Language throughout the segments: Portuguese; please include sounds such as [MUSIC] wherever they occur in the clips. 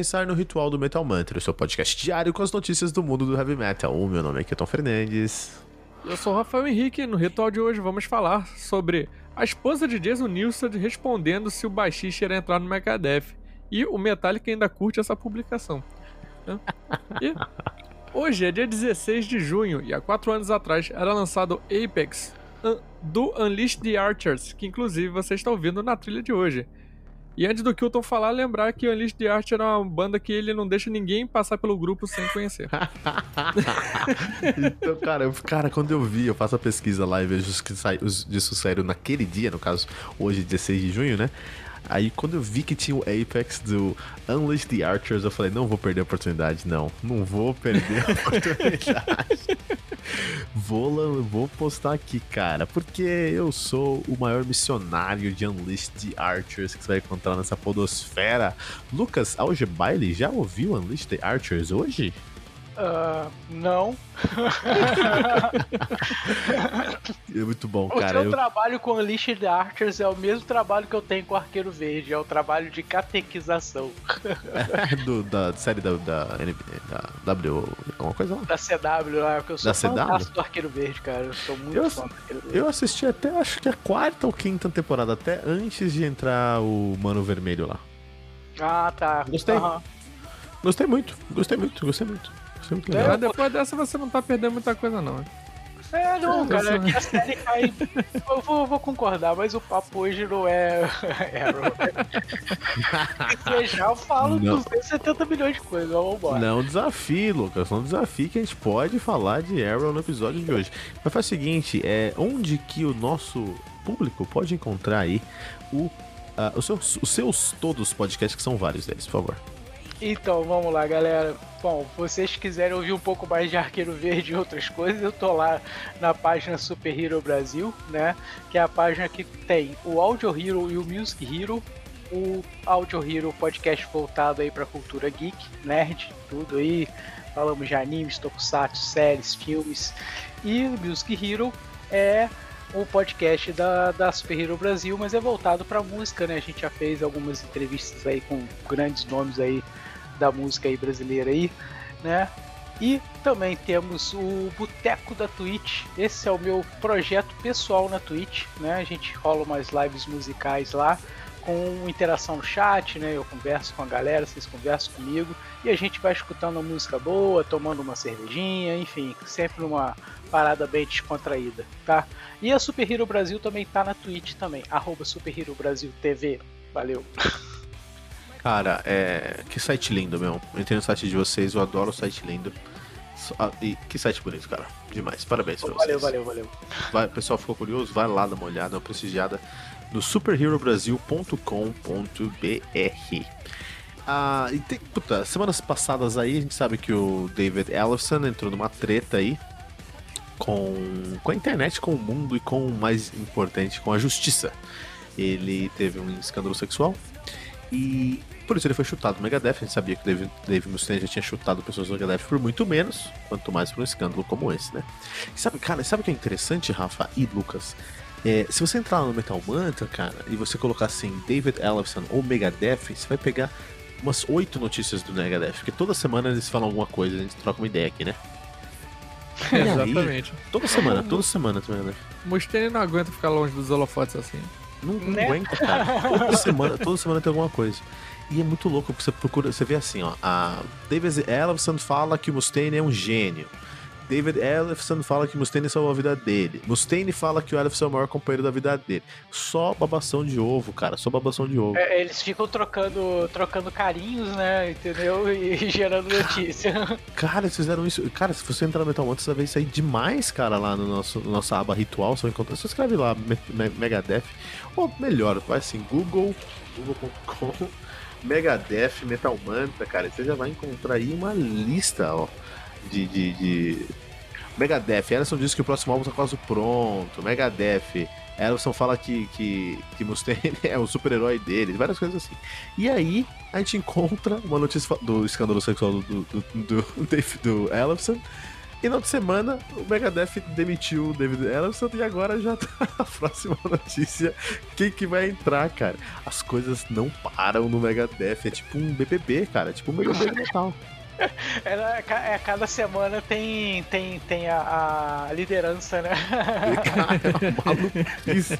pensar no Ritual do Metal Mantra, o seu podcast diário com as notícias do mundo do heavy metal. O meu nome é Keton Fernandes. Eu sou o Rafael Henrique no ritual de hoje vamos falar sobre a esposa de Jason Newsted respondendo se o baixista irá entrar no Megadeth. E o Metallica ainda curte essa publicação. E hoje é dia 16 de junho e há quatro anos atrás era lançado Apex do Unleash the Archers, que inclusive você está ouvindo na trilha de hoje. E antes do Kilton falar, lembrar que o Unleashed the Archer é uma banda que ele não deixa ninguém passar pelo grupo sem conhecer. [LAUGHS] então, cara, eu, cara, quando eu vi, eu faço a pesquisa lá e vejo os que sai, os disso saíram naquele dia, no caso, hoje, 16 de junho, né? Aí quando eu vi que tinha o Apex do Unleash the Archers, eu falei, não vou perder a oportunidade, não. Não vou perder a [LAUGHS] oportunidade. Vou, vou postar aqui, cara, porque eu sou o maior missionário de Unleash the Archers que você vai encontrar nessa podosfera. Lucas Algebaile, já ouviu Unleash the Archers hoje? Uh, não. [LAUGHS] é muito bom, cara. O seu eu... trabalho com Unleashed Archers é o mesmo trabalho que eu tenho com Arqueiro Verde, é o trabalho de catequização. [LAUGHS] Do, da série da, da, da W, alguma coisa lá? Da CW lá, porque eu sou da CW? do Arqueiro Verde, cara. Eu sou muito eu, fã do Arqueiro Verde. Eu assisti até, acho que a quarta ou quinta temporada, até antes de entrar o Mano Vermelho lá. Ah, tá. Gostei. Uhum. Gostei muito, gostei muito, gostei muito. É, mas depois dessa você não tá perdendo muita coisa, não. É, não, cara, que a série cai. Eu vou, vou, concordar, mas o papo hoje não é [LAUGHS] Arrow. Né? já eu falo não. 270 milhões de coisas, vamos embora. Não desafio, Lucas, não desafio que a gente pode falar de Arrow no episódio de hoje. Mas faz o seguinte, é onde que o nosso público pode encontrar aí o, uh, os, seus, os seus todos podcasts, que são vários deles, por favor. Então, vamos lá, galera. Bom, vocês quiserem ouvir um pouco mais de Arqueiro Verde e outras coisas, eu tô lá na página Super Hero Brasil, né? Que é a página que tem o Audio Hero e o Music Hero. O Audio Hero podcast voltado aí pra cultura geek, nerd, tudo aí. Falamos de animes, tokusatsu, séries, filmes. E o Music Hero é o podcast da, da Super Hero Brasil, mas é voltado para música, né? A gente já fez algumas entrevistas aí com grandes nomes aí da música aí brasileira aí, né? E também temos o Boteco da Twitch. Esse é o meu projeto pessoal na Twitch, né? A gente rola umas lives musicais lá com interação no chat, né? Eu converso com a galera, vocês conversam comigo e a gente vai escutando uma música boa, tomando uma cervejinha, enfim, sempre numa parada bem descontraída, tá? E a Super Hero Brasil também tá na Twitch também, arroba Super Hero Brasil TV. Valeu! Cara, é. Que site lindo, meu. Entrei no site de vocês, eu adoro o site lindo. Ah, e que site bonito, cara. Demais. Parabéns pra valeu, vocês. Valeu, valeu, valeu. Vai, o pessoal ficou curioso? Vai lá dar uma olhada, uma prestigiada no superherobrasil.com.br. Ah, e tem, puta, semanas passadas aí, a gente sabe que o David Ellison entrou numa treta aí com, com a internet, com o mundo e com o mais importante, com a justiça. Ele teve um escândalo sexual e por isso ele foi chutado do Megadeth. A gente sabia que o Dave, Dave Mustaine já tinha chutado pessoas do Megadeth por muito menos, quanto mais por um escândalo como esse, né? E sabe, cara, sabe o que é interessante, Rafa e Lucas? É, se você entrar no Metal Mantra, cara, e você colocar assim David Ellefson ou Megadeth, você vai pegar umas oito notícias do Megadeth, porque toda semana eles falam alguma coisa, a gente troca uma ideia aqui, né? [LAUGHS] Exatamente. toda semana, toda semana do Megadeth. Mustaine não aguenta ficar longe dos holofotes assim. Não, não né? aguenta, cara. Toda semana, toda semana tem alguma coisa. E é muito louco, porque você procura, você vê assim, ó, a David Ellison fala que o Mustaine é um gênio. David Ellison fala que Mustaine salvou a vida dele. Mustaine fala que o Ellison é o maior companheiro da vida dele. Só babação de ovo, cara. Só babação de ovo. É, eles ficam trocando, trocando carinhos, né? Entendeu? E, gerando notícia. [LAUGHS] Cara, eles fizeram isso. Cara, se você entrar no Metal Mantra, você vai aí demais, cara, lá no nosso no nossa aba ritual. Você vai encontrar. Você escreve lá Megadeth. Ou melhor, vai assim, Google, google.com. [LAUGHS] Megadeth, Metal Mantra, cara, você já vai encontrar aí uma lista, ó, de, de, de... Megadeth, Ellison diz que o próximo álbum tá quase pronto. Megadeth, Ellison fala que, que, que Mustaine [LAUGHS] é o super-herói dele, várias coisas assim. E aí, a gente encontra uma notícia do escândalo sexual do, do, do, do, do Ellison E na outra semana, o Megadeth demitiu o David Ellison e agora já [LAUGHS] tá a próxima notícia. Quem que vai entrar, cara? As coisas não param no Megadeth. É tipo um BBB, cara. É tipo um BBB total. É, é, cada semana tem, tem, tem a, a liderança, né? [LAUGHS] Cara, maluquice.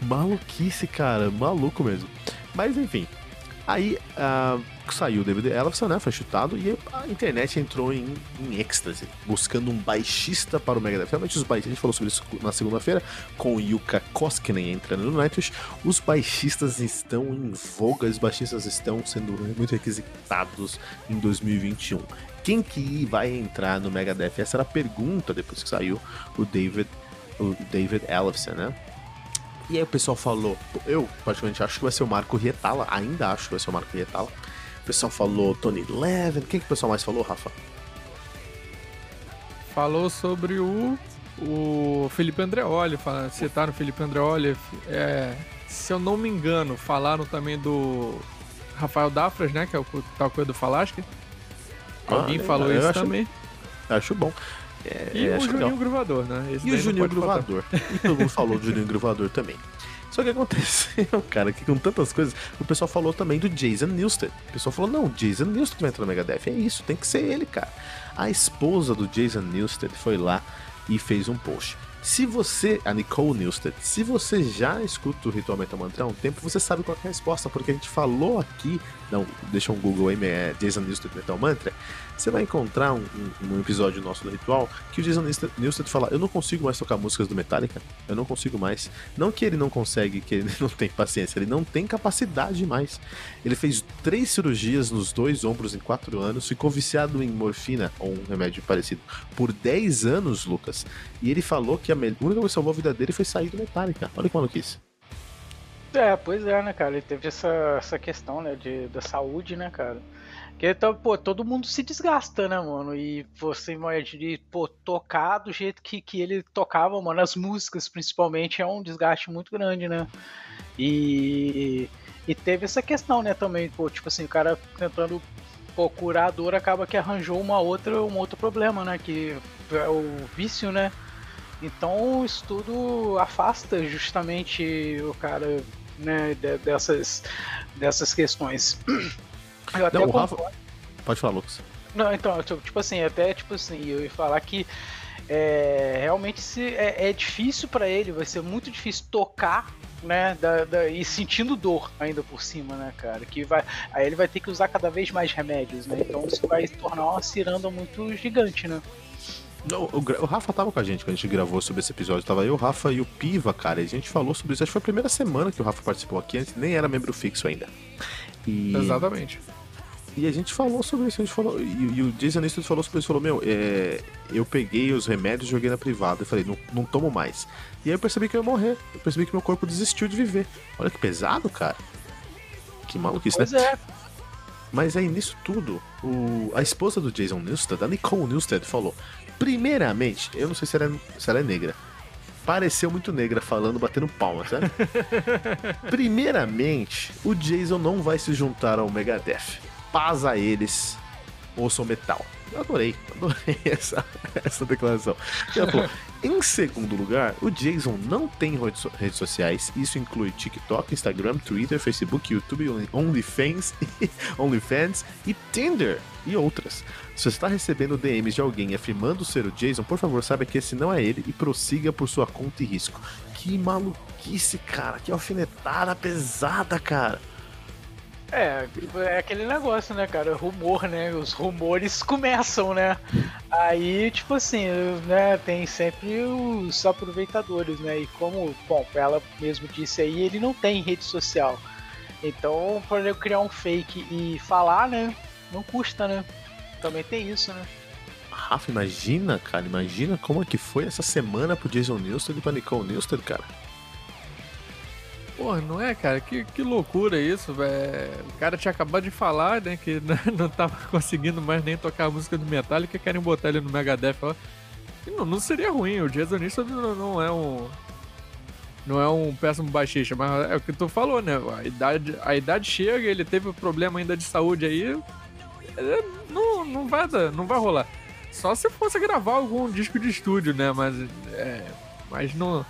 Maluquice, cara. Maluco mesmo. Mas enfim. Aí uh, saiu o David Ellison, né? Foi chutado e a internet entrou em, em êxtase, buscando um baixista para o Megadeth. Realmente os baixistas, a gente falou sobre isso na segunda-feira, com o Yuka Koskinen entrando no Nightwish. Os baixistas estão em voga, os baixistas estão sendo muito requisitados em 2021. Quem que vai entrar no Megadeth? Essa era a pergunta depois que saiu o David, o David Ellison, né? E aí o pessoal falou, eu particularmente acho que vai ser o Marco Rietala, ainda acho que vai ser o Marco Rietala. O pessoal falou Tony Levin, quem que o pessoal mais falou, Rafa? Falou sobre o, o Felipe Andreoli, citaram o Felipe Andreoli. É, se eu não me engano, falaram também do Rafael Dafras, né, que é o tal coisa do Falasque. Alguém ah, falou isso acho, também. Acho bom. É, e o Juninho. Gruvador, né? Esse e o Juninho Gruvador. E todo mundo falou do Juninho Gruvador também. Só que aconteceu, [LAUGHS] cara, que com tantas coisas, o pessoal falou também do Jason Newsted. O pessoal falou, não, Jason Newsted vai entrar no Megadeth. É isso, tem que ser ele, cara. A esposa do Jason Newsted foi lá e fez um post. Se você, a Nicole Newsted, se você já escuta o Ritual Metal Mantra há um tempo, você sabe qual é a resposta, porque a gente falou aqui, não, deixa um Google aí, é Jason Newsted Metal Mantra, você vai encontrar um, um, um, episódio nosso do Ritual que o Jason Newsted fala: Eu não consigo mais tocar músicas do Metallica, eu não consigo mais. Não que ele não consegue, que ele [LAUGHS] não tem paciência, ele não tem capacidade mais. Ele fez três cirurgias nos dois ombros em quatro anos, ficou viciado em morfina ou um remédio parecido por 10 anos, Lucas. E ele falou que a única coisa que salvou a vida dele foi sair do Metallica. Olha que maluquice. É, pois é, né, cara? Ele teve essa, essa questão, né, de, da saúde, né, cara? Porque, então, pô, todo mundo se desgasta, né, mano? E você imagina, pô, tocar do jeito que, que ele tocava, mano, as músicas principalmente, é um desgaste muito grande, né? E, e teve essa questão, né, também, pô, tipo assim, o cara tentando curar a dor acaba que arranjou uma outra, um outro problema, né? Que é o vício, né? Então isso tudo afasta justamente o cara né, dessas, dessas questões. Eu até não, Rafa... Pode falar, Lucas. Não, então, tipo assim, até tipo assim, eu ia falar que é, realmente se, é, é difícil para ele, vai ser muito difícil tocar, né, da, da, e sentindo dor ainda por cima, né, cara, que vai, aí ele vai ter que usar cada vez mais remédios, né, então isso vai se tornar uma ciranda muito gigante, né. Não, o, o, Rafa tava com a gente quando a gente gravou sobre esse episódio. Tava eu, o Rafa e o Piva, cara. E a gente falou sobre isso. Acho que foi a primeira semana que o Rafa participou aqui, antes nem era membro fixo ainda. E... Exatamente. E a gente falou sobre isso, a gente falou. E, e o Jason Eastwood falou sobre isso, falou, meu, é, eu peguei os remédios e joguei na privada. Eu falei, não, não tomo mais. E aí eu percebi que eu ia morrer. Eu percebi que meu corpo desistiu de viver. Olha que pesado, cara. Que maluquice, pois né? É. Mas aí nisso tudo, o, a esposa do Jason Newsted, a Nicole Newsted, falou: primeiramente, eu não sei se ela é, se ela é negra. Pareceu muito negra falando, batendo palmas, [LAUGHS] né? primeiramente, o Jason não vai se juntar ao Megadeth paz a eles, ouçam metal. Eu adorei, adorei [LAUGHS] essa, essa declaração. Falou, em segundo lugar, o Jason não tem redes sociais. Isso inclui TikTok, Instagram, Twitter, Facebook, YouTube, OnlyFans, [LAUGHS] OnlyFans e Tinder e outras. Se você está recebendo DMs de alguém afirmando ser o Jason, por favor, saiba que esse não é ele e prossiga por sua conta e risco. Que maluquice, cara. Que alfinetada pesada, cara. É, é aquele negócio, né, cara? Rumor, né? Os rumores [LAUGHS] começam, né? Aí, tipo assim, né, tem sempre os aproveitadores, né? E como, bom, ela mesmo disse aí, ele não tem rede social. Então, para eu criar um fake e falar, né? Não custa, né? Também tem isso, né? Rafa, imagina, cara, imagina como é que foi essa semana pro Jason Newsted e pra Nicole Newsted, cara. Porra, não é, cara? Que, que loucura isso, velho. O cara tinha acabado de falar, né, que [LAUGHS] não tava conseguindo mais nem tocar a música do Metallica querem botar ele no Megadeth. Não, não seria ruim, o Jason Newsted não, não é um... Não é um péssimo baixista, mas é o que tu falou, né? A idade, a idade chega, ele teve problema ainda de saúde aí. É, não, não, vai, não vai rolar. Só se fosse gravar algum disco de estúdio, né? Mas, é, mas não.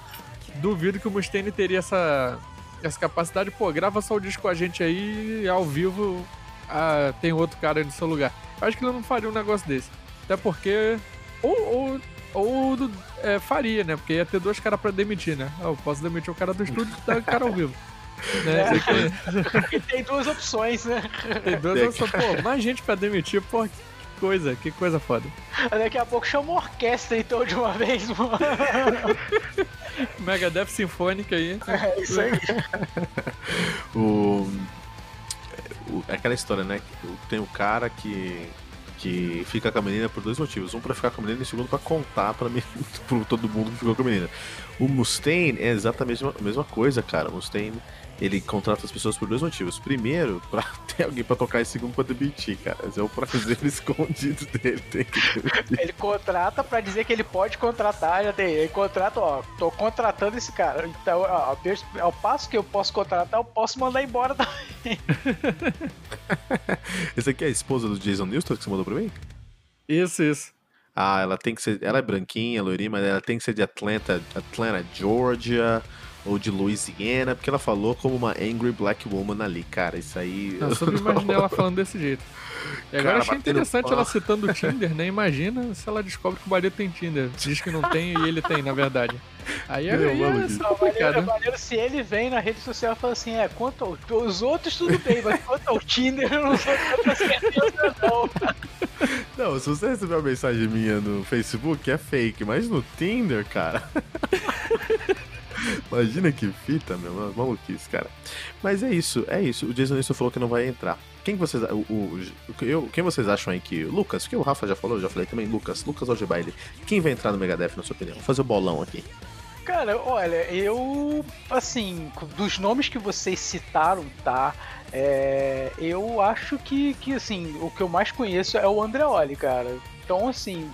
Duvido que o Mustaine teria essa, essa capacidade. Pô, grava só o disco com a gente aí ao vivo ah, tem outro cara aí no seu lugar. Eu acho que ele não faria um negócio desse. Até porque. Ou, ou, ou é, faria, né? Porque ia ter dois caras pra demitir, né? Eu posso demitir o cara do estúdio e dar o cara ao vivo. [LAUGHS] Né? É. tem duas opções, né? Tem duas opções. Pô, mais gente pra demitir, pô, coisa, que coisa foda. Daqui a pouco chama uma orquestra então de uma vez, mano. [LAUGHS] Megadeth Sinfônica aí. É isso aí. [LAUGHS] o, o, aquela história, né? Tem o cara que que fica com a menina por dois motivos. Um para ficar com a menina e o segundo para contar para mim, [LAUGHS] para todo mundo que ficou com a menina. O Mustaine é exatamente a mesma coisa, cara. O Mustaine ele contrata as pessoas por dois motivos. Primeiro, pra [LAUGHS] ter alguém pra tocar e segundo, pra demitir, cara. Esse é o prazer [LAUGHS] escondido dele. Tem que ele contrata pra dizer que ele pode contratar, já tem. Ele contrata, ó, tô contratando esse cara. Então, ó, ao passo que eu posso contratar, eu posso mandar embora também. [LAUGHS] Esse aqui é a esposa do Jason Newston que você mandou pra mim? Isso, isso. Ah, ela tem que ser. Ela é branquinha, loirinha, mas ela tem que ser de Atlanta, Atlanta, Georgia ou de Louisiana, porque ela falou como uma angry black woman ali, cara. Isso aí. Eu só imaginei ela falando desse jeito. E agora cara, achei interessante ela citando o [LAUGHS] Tinder, né? Imagina se ela descobre que o marido tem Tinder. Diz que não tem e ele tem, na verdade. Aí é, Meu, aí é complicado. Maneiro, se ele vem na rede social e fala assim, é, quanto ao, os outros tudo bem, mas quanto ao Tinder eu não sou tanta certeza não. Não, se você receber uma mensagem minha no Facebook, é fake, mas no Tinder, cara... [LAUGHS] Imagina que fita, meu, maluquice, cara. Mas é isso, é isso. O Jason Nilsson falou que não vai entrar. Quem vocês, o, o, eu, quem vocês acham aí que. Lucas, que o Rafa já falou, eu já falei também. Lucas, Lucas Algebaile. Quem vai entrar no Megadeth, na sua opinião? Vou fazer o bolão aqui. Cara, olha, eu. Assim, dos nomes que vocês citaram, tá? É, eu acho que, que, assim, o que eu mais conheço é o Andreoli, cara. Então, assim,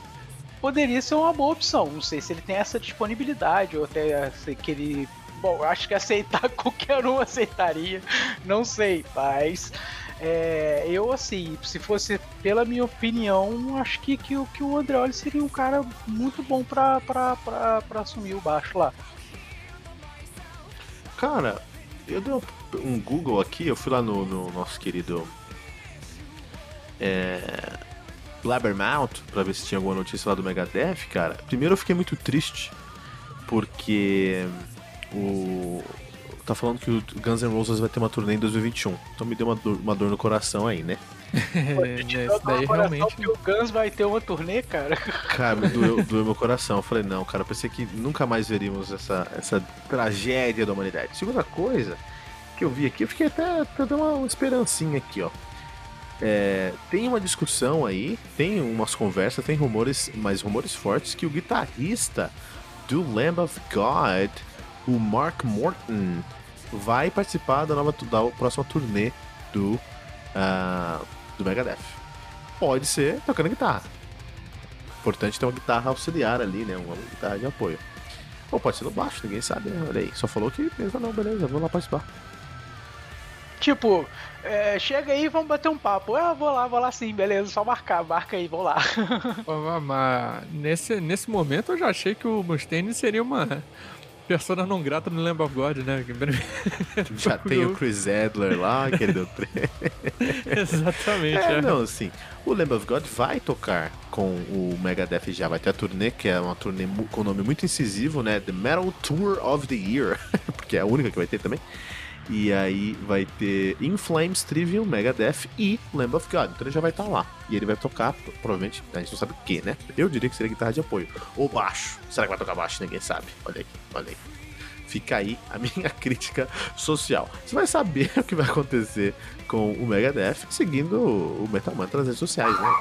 poderia ser uma boa opção. Não sei se ele tem essa disponibilidade ou até que ele. Bom, acho que aceitar [LAUGHS] qualquer um aceitaria, não sei, mas. É, eu, assim, se fosse pela minha opinião, acho que, que, que o Andreoli seria um cara muito bom pra, pra, pra, pra assumir o baixo lá. Cara, eu dei um Google aqui, eu fui lá no, no nosso querido. É, Blabbermouth pra ver se tinha alguma notícia lá do Megadeth, cara. Primeiro eu fiquei muito triste, porque o. Tá falando que o Guns N' Roses vai ter uma turnê em 2021. Então me deu uma dor, uma dor no coração aí, né? [LAUGHS] é, isso daí realmente. Que o Guns vai ter uma turnê, cara. Cara, me doeu, [LAUGHS] doeu meu coração. Eu falei, não, cara, eu pensei que nunca mais veríamos essa, essa tragédia da humanidade. Segunda coisa que eu vi aqui, eu fiquei até, até dando uma esperancinha aqui, ó. É, tem uma discussão aí, tem umas conversas, tem rumores, mas rumores fortes que o guitarrista do Lamb of God, o Mark Morton, vai participar da nova da próxima turnê do uh, do Megadeth. Pode ser tocando guitarra. Importante ter uma guitarra auxiliar ali, né? Uma guitarra de apoio. Ou pode ser no baixo, ninguém sabe, né? Olha aí. Só falou que mesmo não, beleza, vou lá participar. Tipo, é, chega aí vamos bater um papo. Eu vou lá, vou lá sim, beleza, só marcar, marca aí, vou lá. [LAUGHS] Mas nesse, nesse momento eu já achei que o Mustaine seria uma persona não grata no Lamb of God, né? [LAUGHS] Já tem o Chris Adler lá, que ele deu [LAUGHS] Exatamente. É, é, não, assim, o Lamb of God vai tocar com o Megadeth já, vai ter a turnê, que é uma turnê com nome muito incisivo, né? The Metal Tour of the Year, porque é a única que vai ter também. E aí vai ter In Flames, Trivium, Megadeth e Lamb of God. Então ele já vai estar tá lá. E ele vai tocar, provavelmente, a gente não sabe o que, né? Eu diria que seria guitarra de apoio. Ou baixo. Será que vai tocar baixo? Ninguém sabe. Olha aí, olha aí. Fica aí a [LAUGHS] minha crítica social. Você vai saber [LAUGHS] o que vai acontecer com o Megadeth seguindo o Metal Man nas redes sociais, né?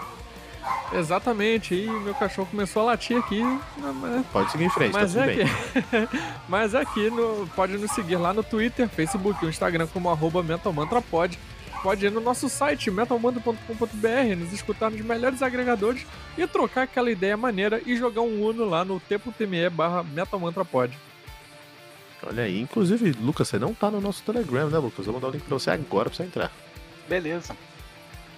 Exatamente, e meu cachorro começou a latir aqui. Pode seguir em frente, tá mas tá é aqui, [LAUGHS] Mas aqui no, pode nos seguir lá no Twitter, Facebook e Instagram como arroba MetalMantraPod. Pode ir no nosso site metalmantra.com.br, nos escutar nos melhores agregadores e trocar aquela ideia maneira e jogar um Uno lá no t.me barra MetalMantraPod. Olha aí, inclusive, Lucas, você não tá no nosso Telegram, né, Lucas? Eu vou mandar o link pra você agora pra você entrar. Beleza.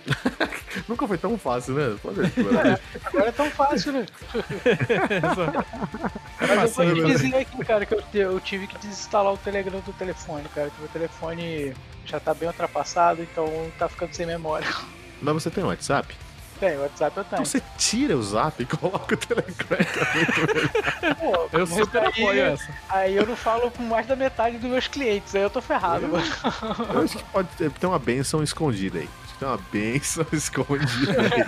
[LAUGHS] Nunca foi tão fácil, né? Pode é, agora é tão fácil, né? [LAUGHS] Mas eu vou te dizer aqui, cara, que eu, eu tive que desinstalar o Telegram do telefone, cara, que o meu telefone já tá bem ultrapassado, então tá ficando sem memória. Mas você tem WhatsApp? Tem, o WhatsApp eu tenho. Então você tira o Zap e coloca o Telegram. [LAUGHS] Pô, eu super apoio essa. Aí eu não falo com mais da metade dos meus clientes, aí eu tô ferrado. Eu, eu acho que pode ter, ter uma benção escondida aí tem uma benção [LAUGHS] escondida aí.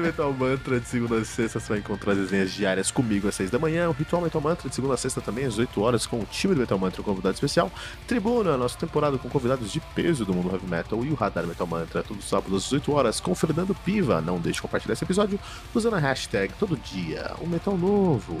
[LAUGHS] Metal Mantra, de segunda a sexta, você vai encontrar as resenhas diárias comigo às seis da manhã. O Ritual Metal Mantra, de segunda a sexta também, às 8 horas, com o time do Metal Mantra, um convidado especial. Tribuna, nossa temporada com convidados de peso do mundo heavy metal. E o Radar Metal Mantra, todo sábado às 18 horas, com Fernando Piva. Não deixe de compartilhar esse episódio usando a hashtag todo dia, um metal novo.